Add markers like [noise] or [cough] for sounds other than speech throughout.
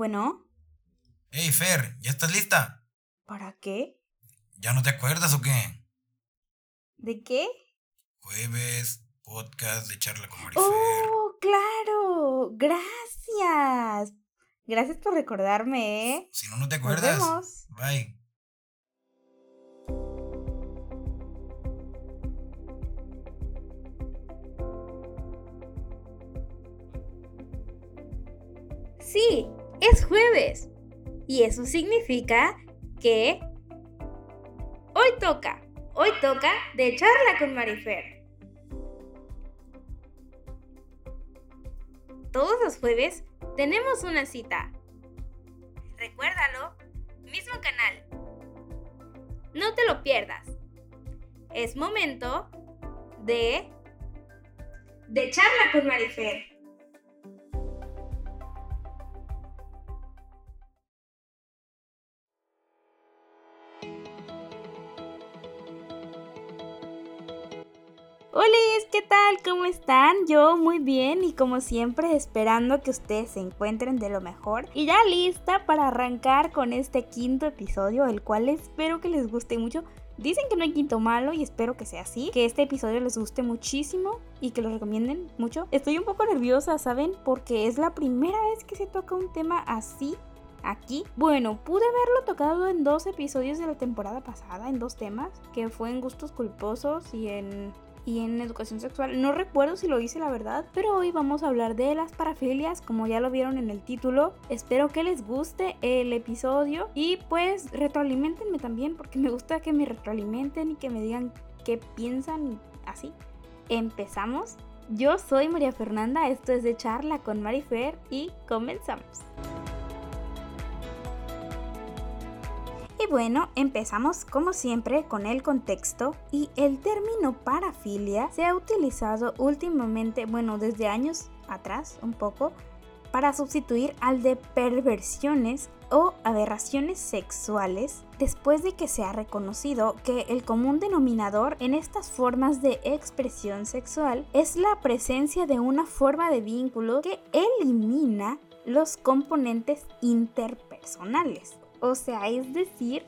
Bueno, Hey, Fer, ¿ya estás lista? ¿para qué? ¿Ya no te acuerdas o qué? ¿De qué? Jueves, podcast de charla con Marifer. ¡Oh, claro! Gracias. Gracias por recordarme, ¿eh? Si no, no te Nos acuerdas. vemos. Bye. Sí, es jueves. Y eso significa que hoy toca, hoy toca de charla con Marifer. Todos los jueves tenemos una cita. Recuérdalo, mismo canal. No te lo pierdas. Es momento de de charla con Marifer. Hola, ¿qué tal? ¿Cómo están? Yo muy bien y como siempre esperando que ustedes se encuentren de lo mejor y ya lista para arrancar con este quinto episodio, el cual espero que les guste mucho. Dicen que no hay quinto malo y espero que sea así, que este episodio les guste muchísimo y que lo recomienden mucho. Estoy un poco nerviosa, ¿saben? Porque es la primera vez que se toca un tema así aquí. Bueno, pude haberlo tocado en dos episodios de la temporada pasada, en dos temas, que fue en gustos culposos y en y en educación sexual. No recuerdo si lo hice la verdad, pero hoy vamos a hablar de las parafilias, como ya lo vieron en el título. Espero que les guste el episodio y pues retroalimentenme también, porque me gusta que me retroalimenten y que me digan qué piensan y así. Empezamos. Yo soy María Fernanda, esto es de charla con Marifer y comenzamos. Y bueno, empezamos como siempre con el contexto y el término parafilia se ha utilizado últimamente, bueno, desde años atrás un poco, para sustituir al de perversiones o aberraciones sexuales después de que se ha reconocido que el común denominador en estas formas de expresión sexual es la presencia de una forma de vínculo que elimina los componentes interpersonales. O sea, es decir,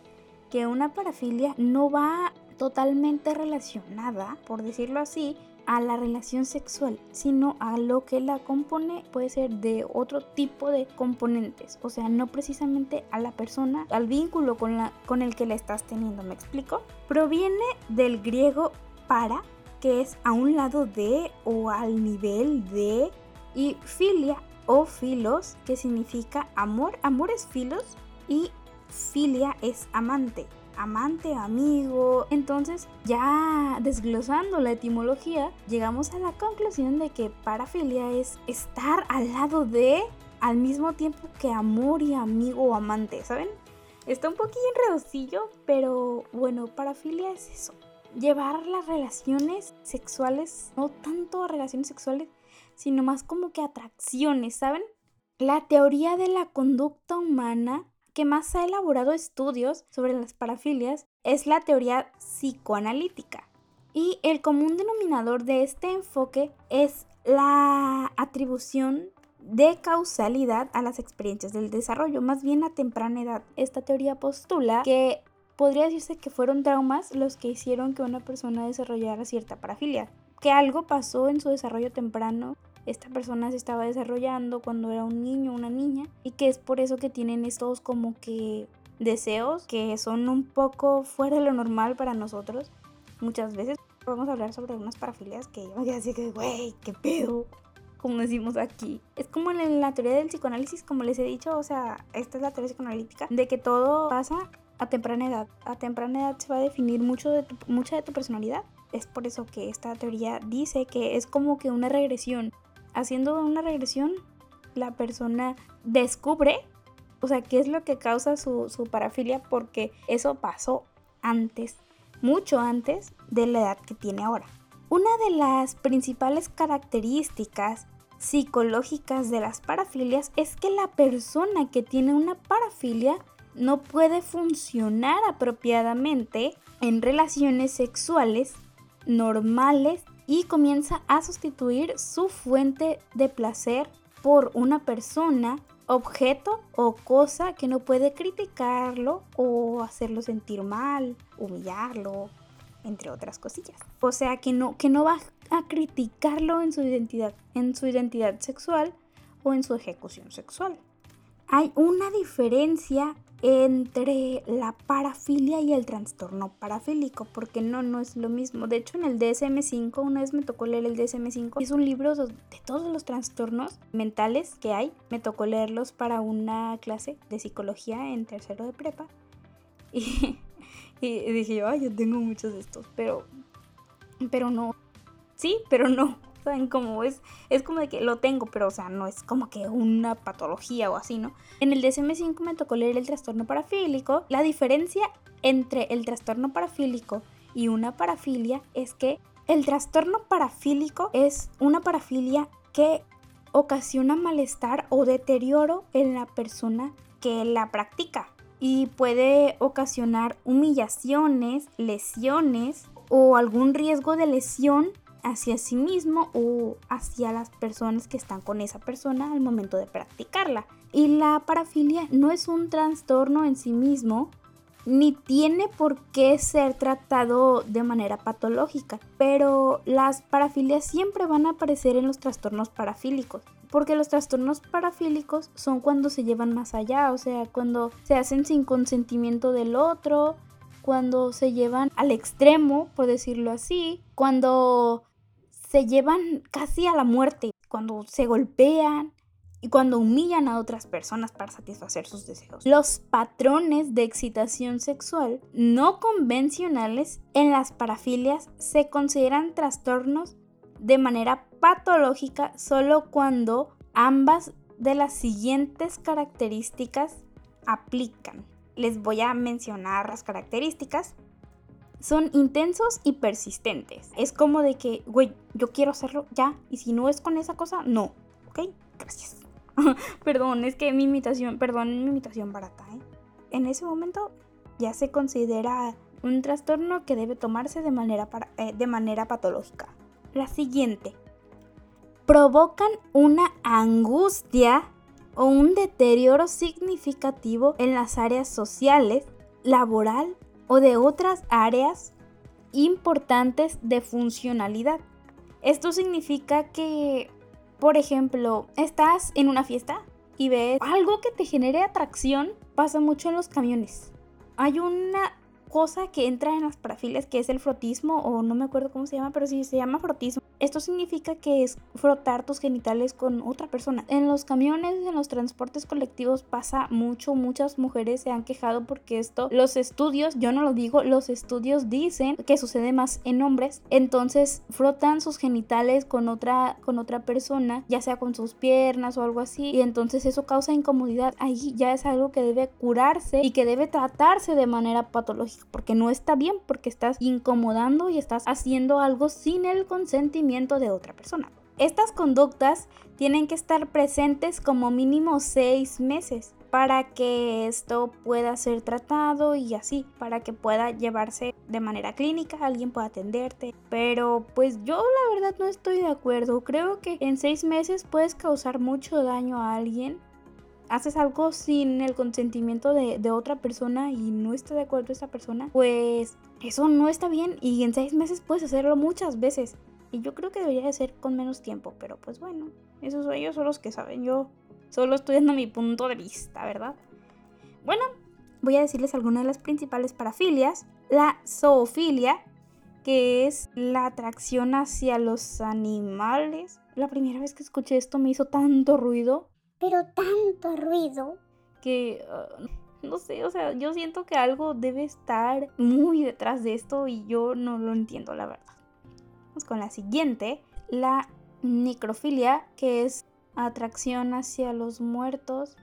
que una parafilia no va totalmente relacionada, por decirlo así, a la relación sexual, sino a lo que la compone puede ser de otro tipo de componentes, o sea, no precisamente a la persona, al vínculo con, la, con el que la estás teniendo, ¿me explico? Proviene del griego para, que es a un lado de o al nivel de, y filia o filos, que significa amor, amor es filos, y filia es amante, amante, amigo. Entonces, ya desglosando la etimología, llegamos a la conclusión de que parafilia es estar al lado de, al mismo tiempo que amor y amigo o amante, ¿saben? Está un poquillo enredosillo, pero bueno, parafilia es eso. Llevar las relaciones sexuales, no tanto relaciones sexuales, sino más como que atracciones, ¿saben? La teoría de la conducta humana que más ha elaborado estudios sobre las parafilias es la teoría psicoanalítica. Y el común denominador de este enfoque es la atribución de causalidad a las experiencias del desarrollo, más bien a temprana edad. Esta teoría postula que podría decirse que fueron traumas los que hicieron que una persona desarrollara cierta parafilia, que algo pasó en su desarrollo temprano esta persona se estaba desarrollando cuando era un niño una niña y que es por eso que tienen estos como que deseos que son un poco fuera de lo normal para nosotros muchas veces. Vamos a hablar sobre unas parafilias que yo me así que, güey, qué pedo, como decimos aquí. Es como en la teoría del psicoanálisis, como les he dicho, o sea, esta es la teoría psicoanalítica, de que todo pasa a temprana edad. A temprana edad se va a definir mucho de tu, mucha de tu personalidad. Es por eso que esta teoría dice que es como que una regresión haciendo una regresión, la persona descubre, o sea, qué es lo que causa su, su, parafilia, porque eso pasó antes, mucho antes de la edad que tiene ahora. Una de las principales características psicológicas de las parafilias es que la persona que tiene una parafilia no puede funcionar apropiadamente en relaciones sexuales normales y comienza a sustituir su fuente de placer por una persona objeto o cosa que no puede criticarlo o hacerlo sentir mal, humillarlo, entre otras cosillas. O sea, que no, que no va a criticarlo en su identidad, en su identidad sexual o en su ejecución sexual. Hay una diferencia entre la parafilia y el trastorno parafílico, porque no, no es lo mismo. De hecho, en el DSM5, una vez me tocó leer el DSM5, es un libro de todos los trastornos mentales que hay. Me tocó leerlos para una clase de psicología en tercero de prepa. Y, [laughs] dije yo tengo muchos de estos, pero, pero no. Sí, pero no. ¿Saben cómo es? Es como de que lo tengo, pero o sea, no es como que una patología o así, ¿no? En el DSM-5 me tocó leer el trastorno parafílico. La diferencia entre el trastorno parafílico y una parafilia es que el trastorno parafílico es una parafilia que ocasiona malestar o deterioro en la persona que la practica y puede ocasionar humillaciones, lesiones o algún riesgo de lesión hacia sí mismo o hacia las personas que están con esa persona al momento de practicarla. Y la parafilia no es un trastorno en sí mismo, ni tiene por qué ser tratado de manera patológica, pero las parafilias siempre van a aparecer en los trastornos parafílicos, porque los trastornos parafílicos son cuando se llevan más allá, o sea, cuando se hacen sin consentimiento del otro, cuando se llevan al extremo, por decirlo así, cuando se llevan casi a la muerte, cuando se golpean y cuando humillan a otras personas para satisfacer sus deseos. Los patrones de excitación sexual no convencionales en las parafilias se consideran trastornos de manera patológica solo cuando ambas de las siguientes características aplican. Les voy a mencionar las características son intensos y persistentes. Es como de que, güey, yo quiero hacerlo ya, y si no es con esa cosa, no. ¿Ok? Gracias. [laughs] perdón, es que mi imitación, perdón, mi imitación barata, ¿eh? En ese momento ya se considera un trastorno que debe tomarse de manera, eh, de manera patológica. La siguiente. Provocan una angustia o un deterioro significativo en las áreas sociales, laboral o de otras áreas importantes de funcionalidad. Esto significa que, por ejemplo, estás en una fiesta y ves algo que te genere atracción, pasa mucho en los camiones. Hay una cosa que entra en las parafilias que es el frotismo o no me acuerdo cómo se llama, pero sí se llama frotismo. Esto significa que es frotar tus genitales con otra persona. En los camiones, en los transportes colectivos pasa mucho, muchas mujeres se han quejado porque esto, los estudios, yo no lo digo, los estudios dicen que sucede más en hombres, entonces frotan sus genitales con otra con otra persona, ya sea con sus piernas o algo así, y entonces eso causa incomodidad. Ahí ya es algo que debe curarse y que debe tratarse de manera patológica porque no está bien, porque estás incomodando y estás haciendo algo sin el consentimiento de otra persona. Estas conductas tienen que estar presentes como mínimo seis meses para que esto pueda ser tratado y así, para que pueda llevarse de manera clínica, alguien pueda atenderte. Pero pues yo la verdad no estoy de acuerdo. Creo que en seis meses puedes causar mucho daño a alguien haces algo sin el consentimiento de, otra persona y no está de acuerdo esa persona, pues eso no está bien y en seis meses puedes hacerlo muchas veces. Y yo creo que debería de ser con menos tiempo, pero pues bueno, esos ellos son los que saben. Yo solo estoy dando mi punto de vista, ¿verdad? Bueno, voy a decirles algunas de las principales parafilias. La zoofilia, que es la atracción hacia los animales. La primera vez que escuché esto me hizo tanto ruido pero tanto ruido. Que, ah, no sé, o sea, yo siento que algo debe estar muy detrás de esto y yo no lo entiendo, la verdad. Vamos con la siguiente, la necrofilia, que es atracción hacia los muertos.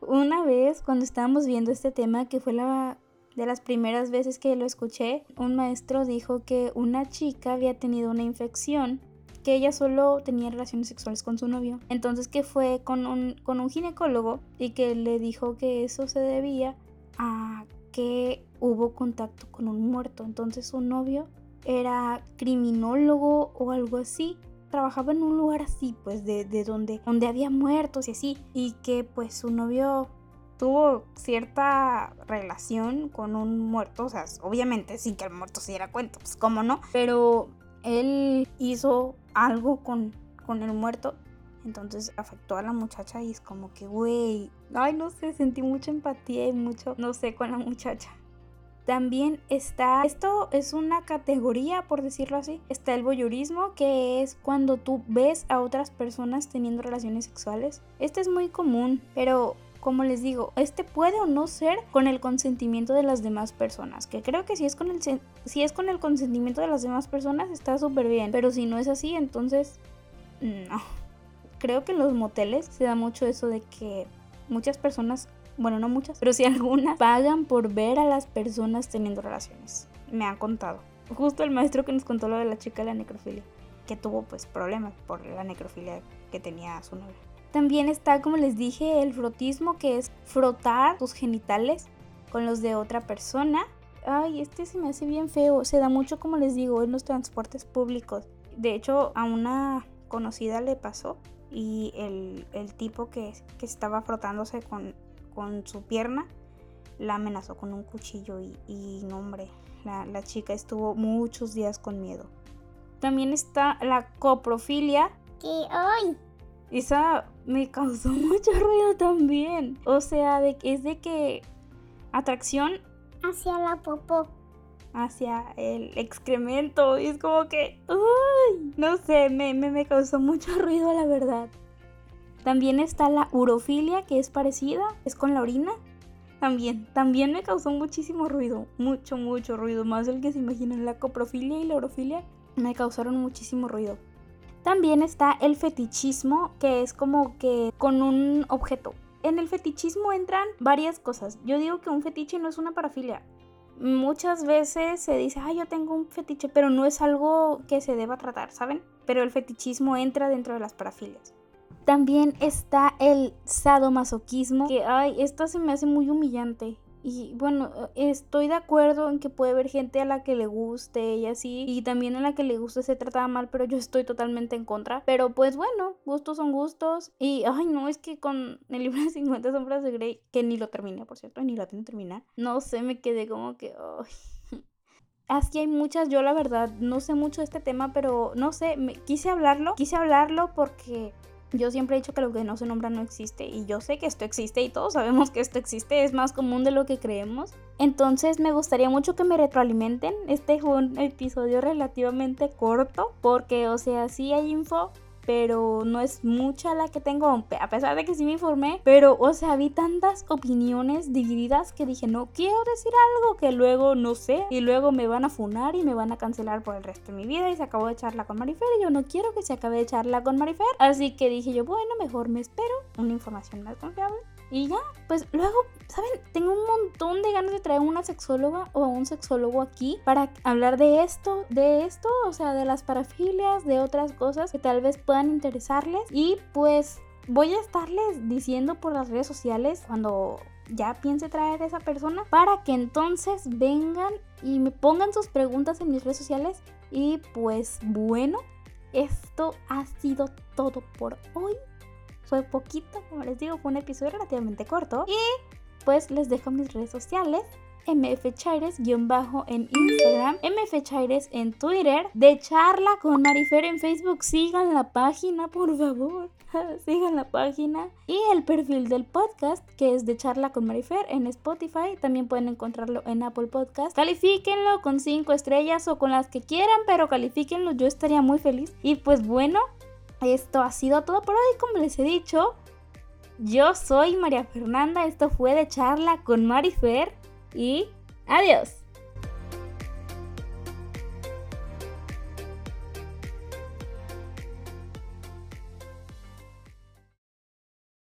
Una vez, cuando estábamos viendo este tema, que fue la de las primeras veces que lo escuché, un maestro dijo que una chica había tenido una infección que ella solo tenía relaciones sexuales con su novio. Entonces que fue con un, con un ginecólogo y que le dijo que eso se debía a que hubo contacto con un muerto. Entonces su novio era criminólogo o algo así. trabajaba en un lugar así, pues de, de donde, donde había muertos y así, y que pues su novio tuvo cierta relación con un muerto, o sea, obviamente sin que el muerto se diera cuenta, pues cómo no, pero él hizo algo con, con el muerto, entonces afectó a la muchacha y es como que, güey, ay, no sé, sentí mucha empatía y mucho, no sé, con la muchacha. También está, esto es una categoría, por decirlo así, está el voyeurismo, que es cuando tú ves a otras personas teniendo relaciones sexuales. Este es muy común, pero como les digo, este puede o no ser con el consentimiento de las demás personas. Que creo que si es con el, si es con el consentimiento de las demás personas está súper bien. Pero si no es así, entonces no. Creo que en los moteles se da mucho eso de que muchas personas, bueno, no muchas, pero si [laughs] algunas pagan por ver a las personas teniendo relaciones. Me han contado. Justo el maestro que nos contó lo de la chica de la necrofilia, que tuvo pues problemas por la necrofilia que tenía su novia. También está, como les dije, el frotismo, que es frotar tus genitales con los de otra persona. Ay, este se me hace bien feo. Se da mucho, como les digo, en los transportes públicos. De hecho, a una conocida le pasó y el, tipo que, que, estaba frotándose con, con, su pierna la amenazó con un cuchillo y, y no, hombre, la, la chica estuvo muchos días con miedo. También está la coprofilia. Que, ay, esa me causó [laughs] mucho ruido también. O sea, de, es de que atracción hacia la popó. Hacia el excremento. Y es como que. ¡Uy! No sé, me, me, me causó mucho [laughs] ruido, la verdad. También está la urofilia, que es parecida, es con la orina. También, también me causó muchísimo ruido. Mucho, mucho ruido. Más del que se imaginan. La coprofilia y la urofilia me causaron muchísimo ruido. También está el fetichismo, que es como que con un objeto. En el fetichismo entran varias cosas. Yo digo que un fetiche no es una parafilia. Muchas veces se dice, ah, yo tengo un fetiche, pero no es algo que se deba tratar, ¿saben? Pero el fetichismo entra dentro de las parafilias. También está el sadomasoquismo, que, ay, esto se me hace muy humillante. Y bueno, estoy de acuerdo en que puede haber gente a la que le guste y así, y también a la que le guste se trata mal, pero yo estoy totalmente en contra. Pero pues bueno, gustos son gustos. Y ay, no, es que con el libro de 50 sombras de Grey, que ni lo terminé, por cierto, ni lo tengo terminar, no sé, me quedé como que, ay. [laughs] Así hay muchas, yo la verdad no sé mucho de este tema, pero no sé, quise hablarlo, quise hablarlo porque yo siempre he dicho que lo que no se nombra no existe y yo sé que esto existe y todos sabemos que esto existe, es más común de lo que creemos. Entonces me gustaría mucho que me retroalimenten. Este fue un episodio relativamente corto porque, o sea, sí hay info, pero no es mucha la que tengo, a pesar de que sí me informé, pero o sea, vi tantas opiniones divididas que dije, no quiero decir algo que luego no sé, y luego me van a funar y me van a cancelar por el resto de mi vida y se acabó de charla con Marifer y yo no quiero que se acabe de charla con Marifer, así que dije yo, bueno, mejor me espero una información más confiable. Y ya, pues luego, ¿saben? Tengo un montón de ganas de traer una sexóloga o un sexólogo aquí para hablar de esto, de esto, o sea, de las parafilias, de otras cosas que tal vez puedan interesarles. Y pues voy a estarles diciendo por las redes sociales cuando ya piense traer a esa persona para que entonces vengan y me pongan sus preguntas en mis redes sociales. Y pues bueno, esto ha sido todo por hoy. Fue poquito, como les digo, fue un episodio relativamente corto. Y pues les dejo mis redes sociales. mfchaires-bajo en Instagram, mfchaires en Twitter, de charla con Marifer en Facebook. Sigan la página, por favor. [laughs] Sigan la página. Y el perfil del podcast, que es de charla con Marifer en Spotify. También pueden encontrarlo en Apple Podcast. Califíquenlo con 5 estrellas o con las que quieran, pero califíquenlo. Yo estaría muy feliz. Y pues bueno, esto ha sido todo por hoy, como les he dicho. Yo soy María Fernanda, esto fue de charla con Marifer y adiós.